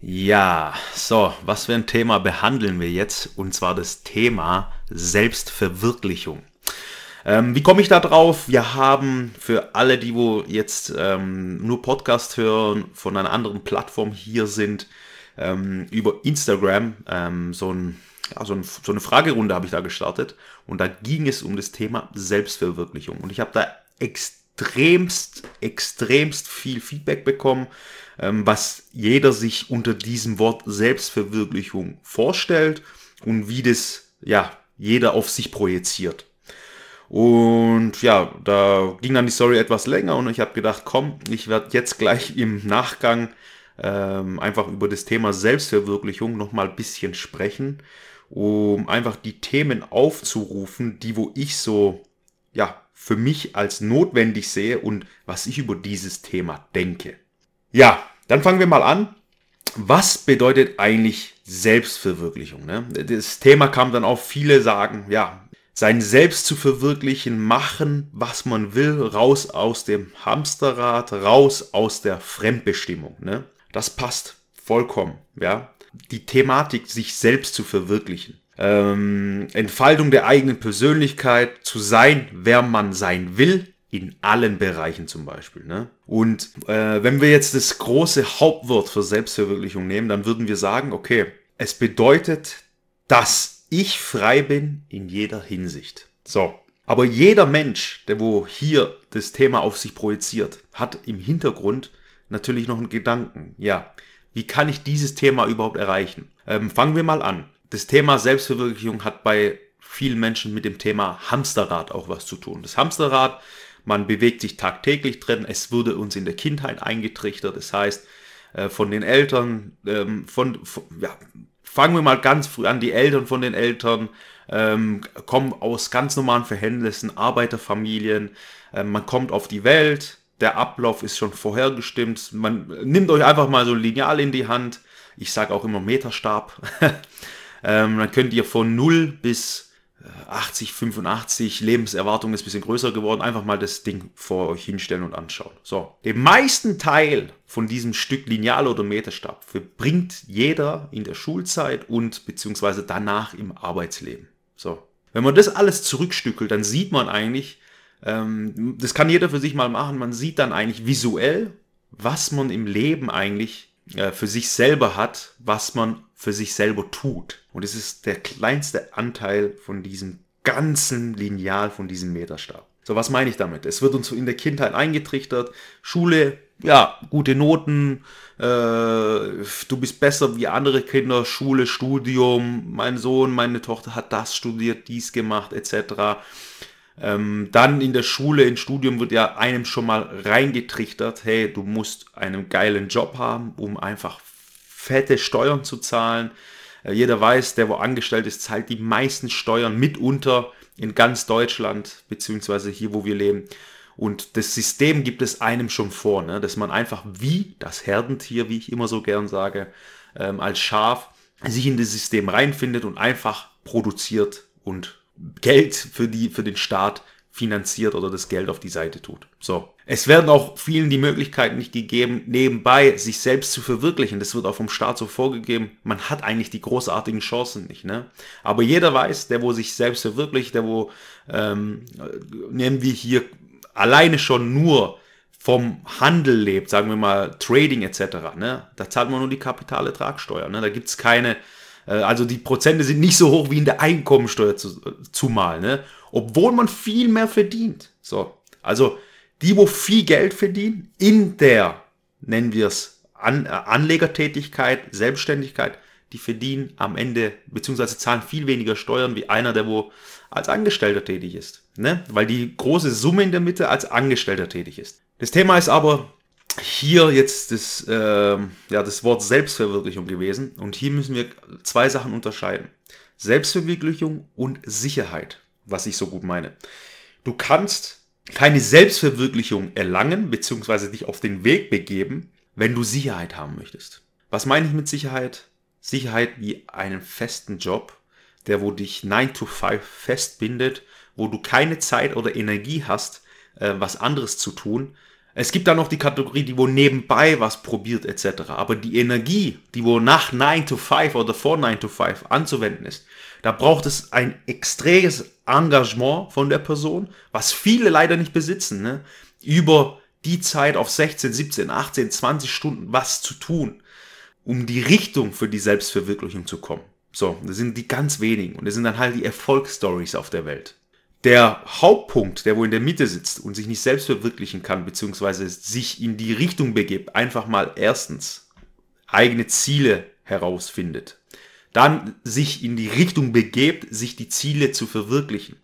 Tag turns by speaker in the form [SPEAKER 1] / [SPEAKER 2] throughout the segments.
[SPEAKER 1] Ja, so, was für ein Thema behandeln wir jetzt? Und zwar das Thema Selbstverwirklichung. Ähm, wie komme ich da drauf? Wir haben für alle, die wo jetzt ähm, nur Podcast hören, von einer anderen Plattform hier sind, ähm, über Instagram ähm, so, ein, ja, so, ein, so eine Fragerunde habe ich da gestartet. Und da ging es um das Thema Selbstverwirklichung. Und ich habe da extremst, extremst viel Feedback bekommen ähm, was jeder sich unter diesem Wort Selbstverwirklichung vorstellt und wie das ja jeder auf sich projiziert. Und ja, da ging dann die Story etwas länger und ich habe gedacht, komm, ich werde jetzt gleich im Nachgang ähm, einfach über das Thema Selbstverwirklichung nochmal ein bisschen sprechen, um einfach die Themen aufzurufen, die wo ich so ja für mich als notwendig sehe und was ich über dieses Thema denke. Ja, dann fangen wir mal an. Was bedeutet eigentlich Selbstverwirklichung? Ne? Das Thema kam dann auf, viele sagen, ja, sein Selbst zu verwirklichen, machen, was man will, raus aus dem Hamsterrad, raus aus der Fremdbestimmung. Ne? Das passt vollkommen, ja. Die Thematik, sich selbst zu verwirklichen. Ähm, Entfaltung der eigenen Persönlichkeit, zu sein, wer man sein will, in allen Bereichen zum Beispiel. Ne? Und äh, wenn wir jetzt das große Hauptwort für Selbstverwirklichung nehmen, dann würden wir sagen, okay, es bedeutet, dass ich frei bin in jeder Hinsicht. So. Aber jeder Mensch, der wo hier das Thema auf sich projiziert, hat im Hintergrund natürlich noch einen Gedanken. Ja, wie kann ich dieses Thema überhaupt erreichen? Ähm, fangen wir mal an. Das Thema Selbstverwirklichung hat bei vielen Menschen mit dem Thema Hamsterrad auch was zu tun. Das Hamsterrad man bewegt sich tagtäglich drin. Es wurde uns in der Kindheit eingetrichtert. Das heißt, äh, von den Eltern, ähm, von, von ja, fangen wir mal ganz früh an, die Eltern von den Eltern ähm, kommen aus ganz normalen Verhältnissen, Arbeiterfamilien, äh, man kommt auf die Welt, der Ablauf ist schon vorhergestimmt, man nimmt euch einfach mal so ein Lineal in die Hand, ich sage auch immer Meterstab, ähm, dann könnt ihr von 0 bis 80, 85, Lebenserwartung ist ein bisschen größer geworden. Einfach mal das Ding vor euch hinstellen und anschauen. So, den meisten Teil von diesem Stück Lineal oder Meterstab verbringt jeder in der Schulzeit und beziehungsweise danach im Arbeitsleben. So, wenn man das alles zurückstückelt, dann sieht man eigentlich, ähm, das kann jeder für sich mal machen, man sieht dann eigentlich visuell, was man im Leben eigentlich äh, für sich selber hat, was man für sich selber tut. Und es ist der kleinste Anteil von diesem ganzen Lineal, von diesem Meterstab. So, was meine ich damit? Es wird uns in der Kindheit eingetrichtert, Schule, ja, gute Noten, äh, du bist besser wie andere Kinder, Schule, Studium, mein Sohn, meine Tochter hat das studiert, dies gemacht, etc. Ähm, dann in der Schule, im Studium wird ja einem schon mal reingetrichtert, hey, du musst einen geilen Job haben, um einfach fette Steuern zu zahlen. Äh, jeder weiß, der wo angestellt ist, zahlt die meisten Steuern mitunter in ganz Deutschland, beziehungsweise hier, wo wir leben. Und das System gibt es einem schon vor, ne? dass man einfach wie das Herdentier, wie ich immer so gern sage, ähm, als Schaf sich in das System reinfindet und einfach produziert und Geld für, die, für den Staat finanziert oder das Geld auf die Seite tut. So. Es werden auch vielen die Möglichkeit nicht gegeben, nebenbei sich selbst zu verwirklichen. Das wird auch vom Staat so vorgegeben. Man hat eigentlich die großartigen Chancen nicht. Ne? Aber jeder weiß, der wo sich selbst verwirklicht, der wo, ähm, nehmen wir hier alleine schon nur vom Handel lebt, sagen wir mal Trading etc., ne? da zahlt man nur die Kapitalertragssteuer. Ne? Da gibt es keine, also die Prozente sind nicht so hoch wie in der Einkommensteuer zu, zumal. Ne? obwohl man viel mehr verdient. So, also die, wo viel Geld verdienen, in der, nennen wir es, An äh, Anlegertätigkeit, Selbstständigkeit, die verdienen am Ende, beziehungsweise zahlen viel weniger Steuern wie einer, der wo als Angestellter tätig ist. Ne? Weil die große Summe in der Mitte als Angestellter tätig ist. Das Thema ist aber hier jetzt das, äh, ja, das Wort Selbstverwirklichung gewesen. Und hier müssen wir zwei Sachen unterscheiden. Selbstverwirklichung und Sicherheit, was ich so gut meine. Du kannst keine Selbstverwirklichung erlangen bzw. dich auf den Weg begeben, wenn du Sicherheit haben möchtest. Was meine ich mit Sicherheit? Sicherheit wie einen festen Job, der wo dich 9 to 5 festbindet, wo du keine Zeit oder Energie hast, äh, was anderes zu tun. Es gibt da noch die Kategorie, die wo nebenbei was probiert etc. Aber die Energie, die wo nach 9 to 5 oder vor 9 to 5 anzuwenden ist, da braucht es ein extremes Engagement von der Person, was viele leider nicht besitzen, ne? über die Zeit auf 16, 17, 18, 20 Stunden was zu tun, um die Richtung für die Selbstverwirklichung zu kommen. So, das sind die ganz wenigen und das sind dann halt die Erfolgsstories auf der Welt. Der Hauptpunkt, der wo in der Mitte sitzt und sich nicht selbst verwirklichen kann, beziehungsweise sich in die Richtung begibt, einfach mal erstens eigene Ziele herausfindet, dann sich in die Richtung begebt, sich die Ziele zu verwirklichen.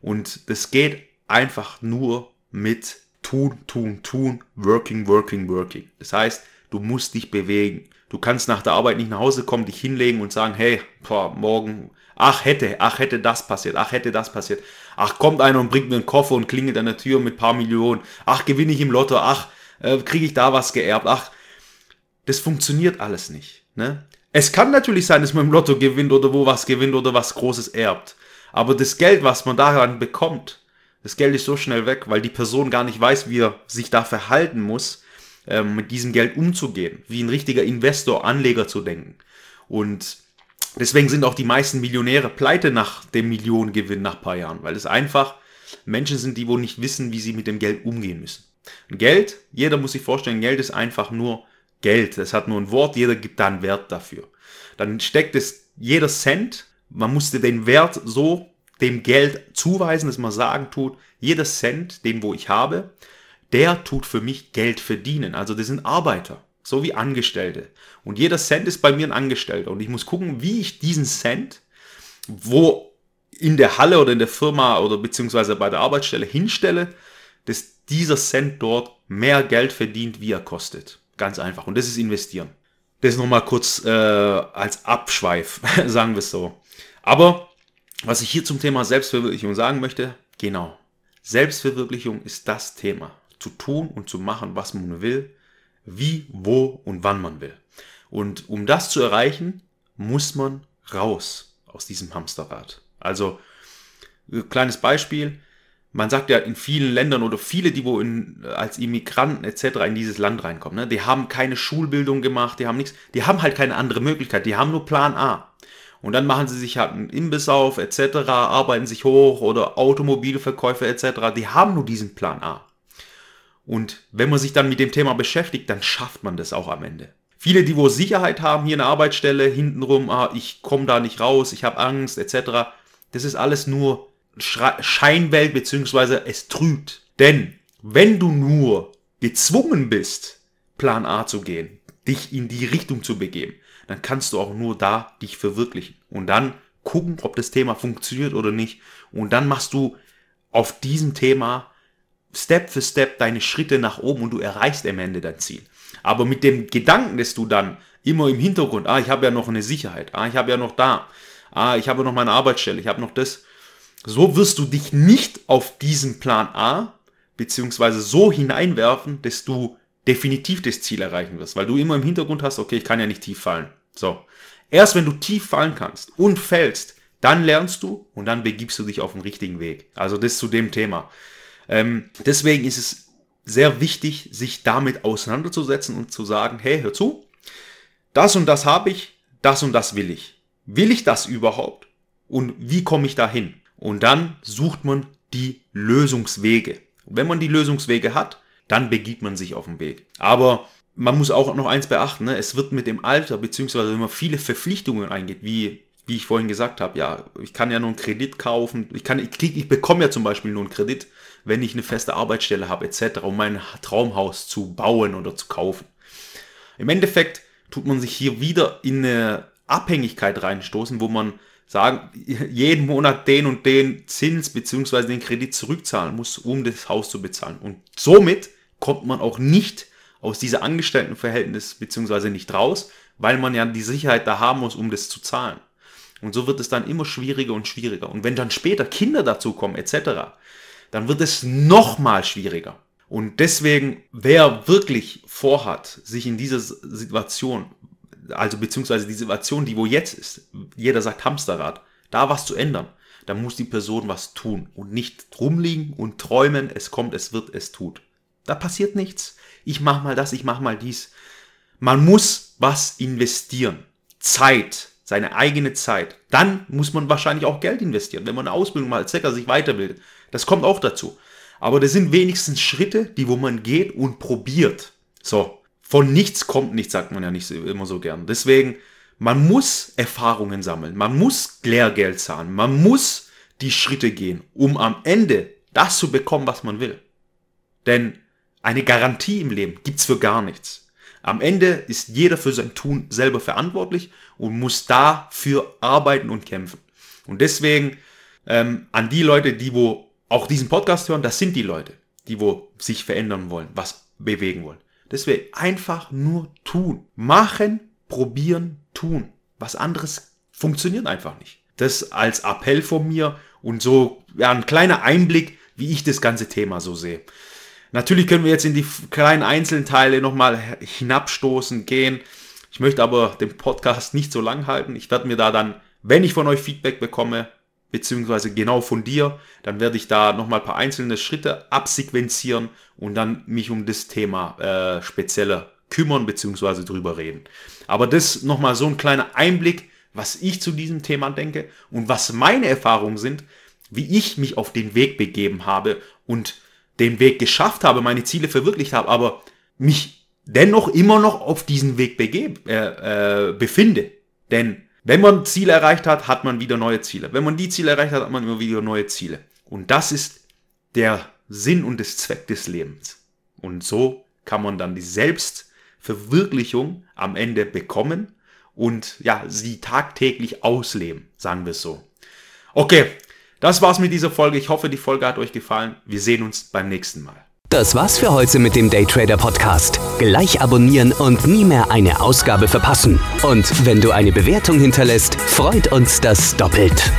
[SPEAKER 1] Und das geht einfach nur mit tun, tun, tun, working, working, working. Das heißt, du musst dich bewegen. Du kannst nach der Arbeit nicht nach Hause kommen, dich hinlegen und sagen, hey, boah, morgen, ach hätte, ach hätte das passiert, ach hätte das passiert. Ach, kommt einer und bringt mir einen Koffer und klingelt an der Tür mit paar Millionen. Ach, gewinne ich im Lotto, ach, äh, kriege ich da was geerbt, ach. Das funktioniert alles nicht. Ne? Es kann natürlich sein, dass man im Lotto gewinnt oder wo was gewinnt oder was Großes erbt. Aber das Geld, was man daran bekommt, das Geld ist so schnell weg, weil die Person gar nicht weiß, wie er sich da verhalten muss, ähm, mit diesem Geld umzugehen, wie ein richtiger Investor, Anleger zu denken. Und deswegen sind auch die meisten Millionäre pleite nach dem Millionengewinn nach ein paar Jahren, weil es einfach Menschen sind, die wohl nicht wissen, wie sie mit dem Geld umgehen müssen. Und Geld, jeder muss sich vorstellen, Geld ist einfach nur Geld. Es hat nur ein Wort, jeder gibt da einen Wert dafür. Dann steckt es jeder Cent, man musste den Wert so dem Geld zuweisen, dass man sagen tut, jeder Cent, den wo ich habe, der tut für mich Geld verdienen. Also das sind Arbeiter, so wie Angestellte. Und jeder Cent ist bei mir ein Angestellter. Und ich muss gucken, wie ich diesen Cent, wo in der Halle oder in der Firma oder beziehungsweise bei der Arbeitsstelle hinstelle, dass dieser Cent dort mehr Geld verdient, wie er kostet. Ganz einfach. Und das ist investieren. Das nochmal kurz äh, als Abschweif, sagen wir es so. Aber was ich hier zum Thema Selbstverwirklichung sagen möchte, genau. Selbstverwirklichung ist das Thema zu tun und zu machen, was man will, wie, wo und wann man will. Und um das zu erreichen, muss man raus aus diesem Hamsterrad. Also, kleines Beispiel, man sagt ja in vielen Ländern oder viele, die wo in, als Immigranten etc. in dieses Land reinkommen, ne, die haben keine Schulbildung gemacht, die haben nichts, die haben halt keine andere Möglichkeit, die haben nur Plan A. Und dann machen sie sich halt einen Imbiss auf etc., arbeiten sich hoch oder Automobilverkäufe etc., die haben nur diesen Plan A. Und wenn man sich dann mit dem Thema beschäftigt, dann schafft man das auch am Ende. Viele, die wo Sicherheit haben hier in der Arbeitsstelle, hintenrum, ah, ich komme da nicht raus, ich habe Angst, etc. Das ist alles nur Scheinwelt, beziehungsweise es trügt. Denn wenn du nur gezwungen bist, Plan A zu gehen, dich in die Richtung zu begeben, dann kannst du auch nur da dich verwirklichen. Und dann gucken, ob das Thema funktioniert oder nicht. Und dann machst du auf diesem Thema Step für Step deine Schritte nach oben und du erreichst am Ende dein Ziel. Aber mit dem Gedanken, dass du dann immer im Hintergrund, ah, ich habe ja noch eine Sicherheit, ah, ich habe ja noch da, ah, ich habe noch meine Arbeitsstelle, ich habe noch das. So wirst du dich nicht auf diesen Plan A beziehungsweise so hineinwerfen, dass du definitiv das Ziel erreichen wirst, weil du immer im Hintergrund hast, okay, ich kann ja nicht tief fallen. So. Erst wenn du tief fallen kannst und fällst, dann lernst du und dann begibst du dich auf den richtigen Weg. Also das zu dem Thema. Ähm, deswegen ist es sehr wichtig, sich damit auseinanderzusetzen und zu sagen, hey, hör zu, das und das habe ich, das und das will ich. Will ich das überhaupt? Und wie komme ich dahin? Und dann sucht man die Lösungswege. Und wenn man die Lösungswege hat, dann begibt man sich auf den Weg. Aber man muss auch noch eins beachten, ne? es wird mit dem Alter, beziehungsweise wenn man viele Verpflichtungen eingeht, wie, wie ich vorhin gesagt habe, ja, ich kann ja nur einen Kredit kaufen, ich, kann, ich, krieg, ich bekomme ja zum Beispiel nur einen Kredit, wenn ich eine feste Arbeitsstelle habe etc., um mein Traumhaus zu bauen oder zu kaufen. Im Endeffekt tut man sich hier wieder in eine Abhängigkeit reinstoßen, wo man sagen, jeden Monat den und den Zins bzw. den Kredit zurückzahlen muss, um das Haus zu bezahlen. Und somit kommt man auch nicht aus dieser Angestelltenverhältnis bzw. nicht raus, weil man ja die Sicherheit da haben muss, um das zu zahlen. Und so wird es dann immer schwieriger und schwieriger. Und wenn dann später Kinder dazukommen etc., dann wird es nochmal schwieriger. Und deswegen, wer wirklich vorhat, sich in dieser Situation, also beziehungsweise die Situation, die wo jetzt ist, jeder sagt Hamsterrad, da was zu ändern, dann muss die Person was tun und nicht rumliegen und träumen, es kommt, es wird, es tut. Da passiert nichts. Ich mach mal das, ich mach mal dies. Man muss was investieren. Zeit, seine eigene Zeit. Dann muss man wahrscheinlich auch Geld investieren, wenn man eine Ausbildung mal als Zecker sich weiterbildet. Das kommt auch dazu. Aber das sind wenigstens Schritte, die wo man geht und probiert. So, von nichts kommt nichts, sagt man ja nicht immer so gern. Deswegen, man muss Erfahrungen sammeln, man muss Lehrgeld zahlen, man muss die Schritte gehen, um am Ende das zu bekommen, was man will. Denn eine Garantie im Leben gibt's für gar nichts. Am Ende ist jeder für sein Tun selber verantwortlich und muss dafür arbeiten und kämpfen. Und deswegen ähm, an die Leute, die wo auch diesen Podcast hören, das sind die Leute, die wo sich verändern wollen, was bewegen wollen. Deswegen einfach nur tun. Machen, probieren, tun. Was anderes funktioniert einfach nicht. Das als Appell von mir und so ja, ein kleiner Einblick, wie ich das ganze Thema so sehe. Natürlich können wir jetzt in die kleinen einzelnen Teile nochmal hinabstoßen, gehen. Ich möchte aber den Podcast nicht so lang halten. Ich werde mir da dann, wenn ich von euch Feedback bekomme, beziehungsweise genau von dir, dann werde ich da nochmal ein paar einzelne Schritte absequenzieren und dann mich um das Thema äh, spezieller kümmern, beziehungsweise drüber reden. Aber das nochmal so ein kleiner Einblick, was ich zu diesem Thema denke und was meine Erfahrungen sind, wie ich mich auf den Weg begeben habe und den Weg geschafft habe, meine Ziele verwirklicht habe, aber mich dennoch immer noch auf diesen Weg begebe, äh, äh, befinde. Denn wenn man Ziele erreicht hat, hat man wieder neue Ziele. Wenn man die Ziele erreicht hat, hat man immer wieder neue Ziele. Und das ist der Sinn und das Zweck des Lebens. Und so kann man dann die Selbstverwirklichung am Ende bekommen und ja, sie tagtäglich ausleben, sagen wir es so. Okay, das war's mit dieser Folge. Ich hoffe, die Folge hat euch gefallen. Wir sehen uns beim nächsten Mal.
[SPEAKER 2] Das war's für heute mit dem Daytrader Podcast. Gleich abonnieren und nie mehr eine Ausgabe verpassen. Und wenn du eine Bewertung hinterlässt, freut uns das doppelt.